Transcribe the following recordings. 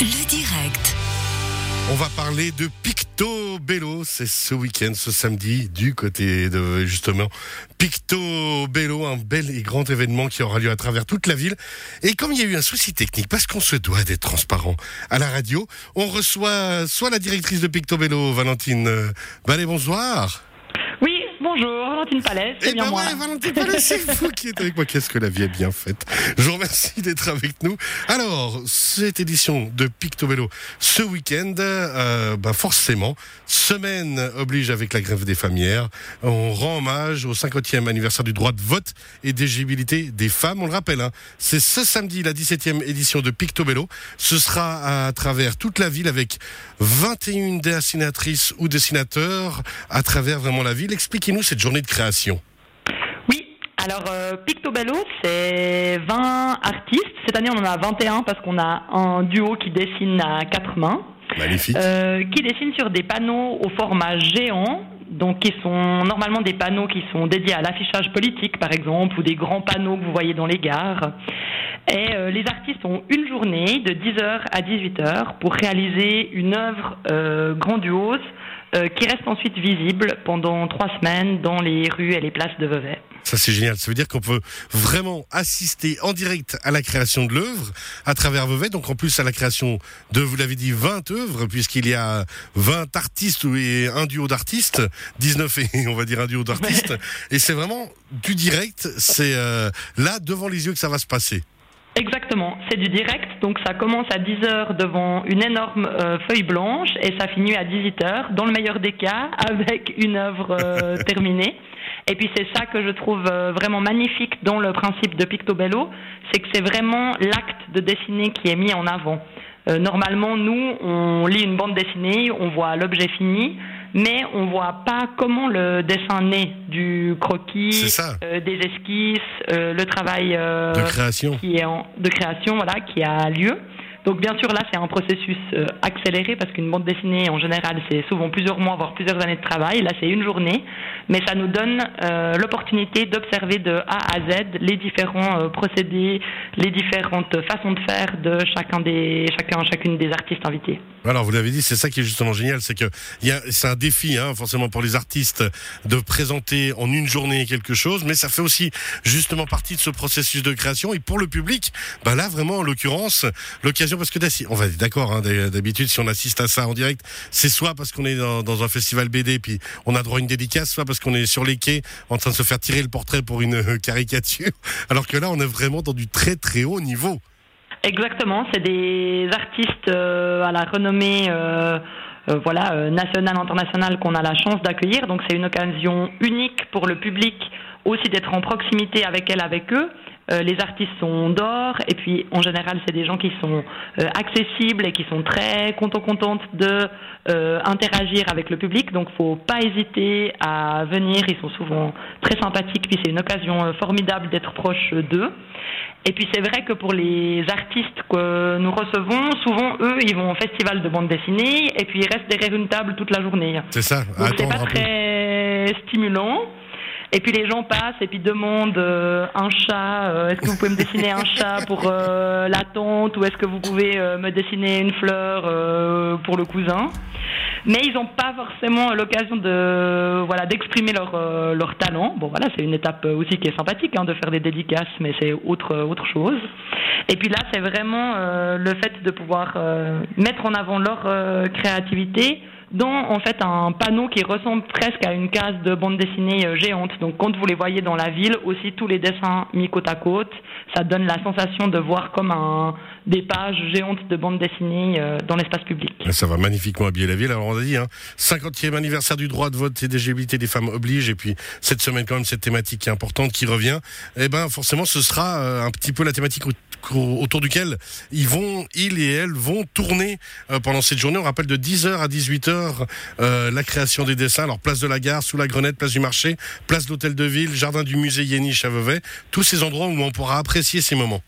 Le direct. On va parler de Pictobello. C'est ce week-end, ce samedi, du côté de justement Pictobello, un bel et grand événement qui aura lieu à travers toute la ville. Et comme il y a eu un souci technique, parce qu'on se doit d'être transparent à la radio, on reçoit soit la directrice de Pictobello, Valentine euh, Ballet, bonsoir. Bonjour, Valentine Palais, c'est Eh bien ben moi. ouais, Valentine Palais, c'est vous qui êtes avec moi. Qu'est-ce que la vie est bien faite. Je vous remercie d'être avec nous. Alors, cette édition de Pictobello, ce week-end, euh, bah forcément, semaine oblige avec la grève des familles. On rend hommage au 50e anniversaire du droit de vote et d'éligibilité des femmes. On le rappelle, hein, c'est ce samedi la 17e édition de Pictobello. Ce sera à travers toute la ville avec 21 dessinatrices ou dessinateurs à travers vraiment la ville. Expliquez-nous cette journée de création. Oui, alors euh, Pictobello, c'est 20 artistes. Cette année, on en a 21 parce qu'on a un duo qui dessine à quatre mains, Magnifique. euh, qui dessine sur des panneaux au format géant. Donc, qui sont normalement des panneaux qui sont dédiés à l'affichage politique, par exemple, ou des grands panneaux que vous voyez dans les gares. Et euh, les artistes ont une journée de 10h à 18h pour réaliser une œuvre euh, grandiose euh, qui reste ensuite visible pendant trois semaines dans les rues et les places de Vevey. Ça c'est génial. Ça veut dire qu'on peut vraiment assister en direct à la création de l'œuvre à travers Vevey. Donc en plus à la création de, vous l'avez dit, 20 œuvres puisqu'il y a 20 artistes et un duo d'artistes, 19 et on va dire un duo d'artistes. Et c'est vraiment du direct. C'est euh, là devant les yeux que ça va se passer. Exactement, c'est du direct, donc ça commence à 10h devant une énorme euh, feuille blanche et ça finit à 18h, dans le meilleur des cas, avec une œuvre euh, terminée. Et puis c'est ça que je trouve euh, vraiment magnifique dans le principe de Pictobello, c'est que c'est vraiment l'acte de dessiner qui est mis en avant. Normalement, nous, on lit une bande dessinée, on voit l'objet fini, mais on voit pas comment le dessin naît du croquis, euh, des esquisses, euh, le travail euh, De création. qui est en, de création, voilà, qui a lieu. Donc bien sûr là c'est un processus euh, accéléré parce qu'une bande dessinée en général c'est souvent plusieurs mois voire plusieurs années de travail. Là c'est une journée, mais ça nous donne euh, l'opportunité d'observer de A à Z les différents euh, procédés, les différentes façons de faire de chacun des chacun chacune des artistes invités. Alors vous l'avez dit, c'est ça qui est justement génial, c'est que c'est un défi, hein, forcément pour les artistes, de présenter en une journée quelque chose, mais ça fait aussi justement partie de ce processus de création. Et pour le public, bah là vraiment en l'occurrence, l'occasion parce que on va d'accord, hein, d'hab- d'habitude si on assiste à ça en direct, c'est soit parce qu'on est dans, un festival BD puis on a droit à une dédicace, soit parce qu'on est sur les quais en train de se faire tirer le portrait pour une euh, caricature, alors que là on est vraiment dans du très très haut niveau. Exactement, c'est des artistes euh, à la renommée euh, voilà, nationale, internationale qu'on a la chance d'accueillir. Donc c'est une occasion unique pour le public aussi d'être en proximité avec elle, avec eux. Euh, les artistes sont d'or et puis en général c'est des gens qui sont euh, accessibles et qui sont très contents contentes de euh, interagir avec le public donc faut pas hésiter à venir ils sont souvent très sympathiques puis c'est une occasion formidable d'être proche d'eux et puis c'est vrai que pour les artistes que nous recevons, souvent eux, ils vont au festival de bande dessinée et puis ils restent derrière une table toute la journée. C'est ça. Donc c'est pas très stimulant. Et puis les gens passent et puis demandent euh, un chat. euh, est-ce que vous pouvez me dessiner un chat pour euh, la tante ou est-ce que vous pouvez euh, me dessiner une fleur euh, pour le cousin mais ils n'ont pas forcément l'occasion de voilà d'exprimer leur euh, leur talent. Bon voilà, c'est une étape aussi qui est sympathique hein, de faire des dédicaces, mais c'est autre autre chose. Et puis là, c'est vraiment le fait de pouvoir mettre en avant leur créativité dans en fait un panneau qui ressemble presque à une case de bande dessinée euh, géante. Donc quand vous les voyez dans la ville, aussi tous les dessins mis côte à côte, ça donne la sensation de voir comme un des pages géantes de bande dessinée euh, dans l'espace public. Ça va magnifiquement habiller la ville. Alors on a dit, hein, 50e anniversaire du droit de vote et d'éligibilité des femmes oblige. Et puis cette semaine quand même cette thématique est importante qui revient. Eh ben forcément ce sera euh, un petit peu la thématique au- au- autour duquel ils vont, ils et elles vont tourner euh, pendant cette journée. On rappelle de 10h à 18h euh, la création des dessins. Alors place de la gare, sous la Grenette, place du marché, place de l'hôtel de ville, jardin du musée Yéniche à Vevey. Tous ces endroits où on pourra apprécier ces moments.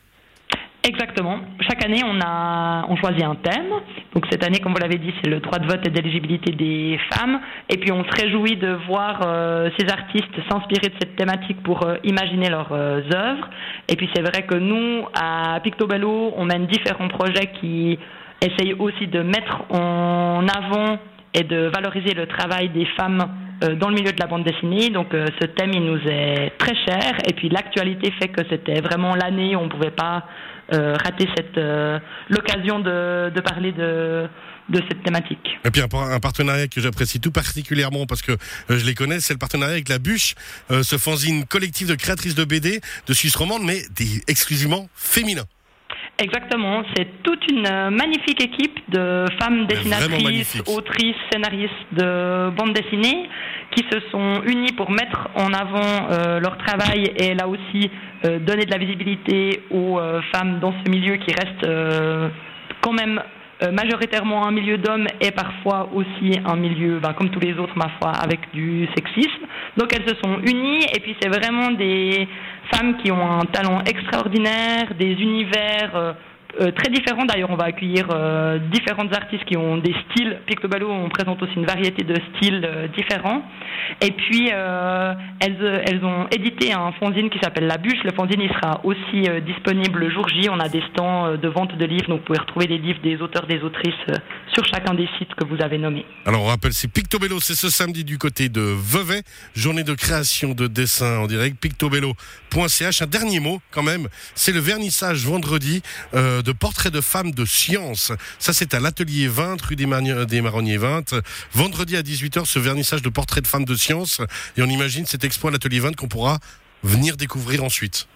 Exactement. Chaque année, on choisit un thème. Donc cette année, comme vous l'avez dit, c'est le droit de vote et d'éligibilité des femmes. Et puis on se réjouit de voir euh, ces artistes s'inspirer de cette thématique pour euh, imaginer leurs euh, œuvres. Et puis c'est vrai que nous, à Pictobello, on mène différents projets qui essaye aussi de mettre en avant et de valoriser le travail des femmes dans le milieu de la bande dessinée. Donc euh, ce thème, il nous est très cher. Et puis l'actualité fait que c'était vraiment l'année où on ne pouvait pas euh, rater cette l'occasion de, de, parler de de cette thématique. Et puis un, partenariat que j'apprécie tout particulièrement parce que je les connais, c'est le partenariat avec La Bûche, ce fanzine collectif de créatrices de BD de Suisse romande, mais exclusivement féminin. Exactement, c'est toute une euh, magnifique équipe de femmes dessinatrices, autrices, scénaristes de bande dessinée qui se sont unies pour mettre en avant euh, leur travail et là aussi euh, donner de la visibilité aux femmes dans ce milieu qui reste quand même euh, majoritairement un milieu d'hommes et parfois aussi un milieu, ben, comme tous les autres, ma foi, avec du sexisme. Donc elles se sont unies et puis c'est vraiment des femmes qui ont un talent extraordinaire, des univers euh, très différents. D'ailleurs, on va accueillir euh, différentes artistes qui ont des styles. Pictobalo, on présente aussi une variété de styles euh, différents. Et puis, elles, ont édité un fanzine qui s'appelle La Bûche. Le fanzine, sera aussi disponible le jour J. On a des stands de vente de livres, donc vous pouvez retrouver les livres des auteurs, des autrices sur chacun des sites que vous avez nommés. Alors, on rappelle, c'est Pictobello, c'est ce samedi du côté de Vevey, journée de création de dessins en direct, pictobello.ch. Un dernier mot, quand même, c'est le vernissage vendredi de portraits de femmes de science. Ça, c'est à l'atelier 20, rue des, Marronniers 20. Vendredi à 18h, ce vernissage de portraits de femmes de science. Et on imagine cet expo à l'atelier 20 qu'on pourra venir découvrir ensuite.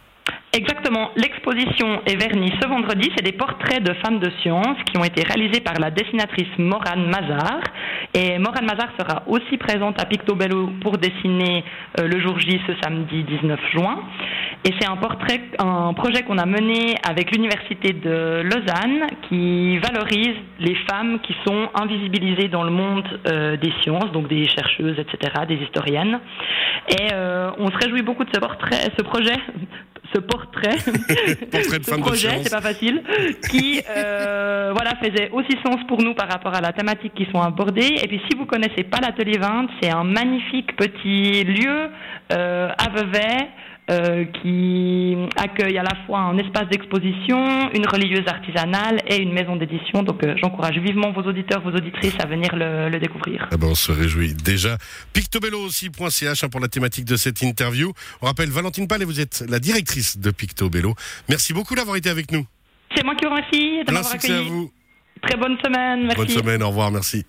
Exactement. L'exposition est vernie ce vendredi. C'est des portraits de femmes de science qui ont été réalisés par la dessinatrice Morane Mazar. Et Morane Mazar sera aussi présente à Pictobello pour dessiner euh, le jour J ce samedi 19 juin. Et c'est un portrait, un projet qu'on a mené avec l'université de Lausanne qui valorise les femmes qui sont invisibilisées dans le monde euh, des sciences, donc des chercheuses, etc., des historiennes. Et euh, on se réjouit beaucoup de ce portrait, ce projet ce portrait, ce projet, c'est pas facile, qui euh, voilà faisait aussi sens pour nous par rapport à la thématique qui sont abordées. Et puis si vous connaissez pas l'atelier 20, c'est un magnifique petit lieu euh, à Vevey qui accueille à la fois un espace d'exposition, une religieuse artisanale et une maison d'édition. Donc euh, j'encourage vivement vos auditeurs, vos auditrices à venir le, découvrir. Ah ben, on se réjouit déjà. Pictobello aussi.ch hein, pour la thématique de cette interview. On rappelle Valentine Palais, vous êtes la directrice de Pictobello. Merci beaucoup d'avoir été avec nous. C'est moi qui vous remercie de m'avoir accueilli. à vous. Très bonne semaine, merci. Bonne semaine, au revoir, merci.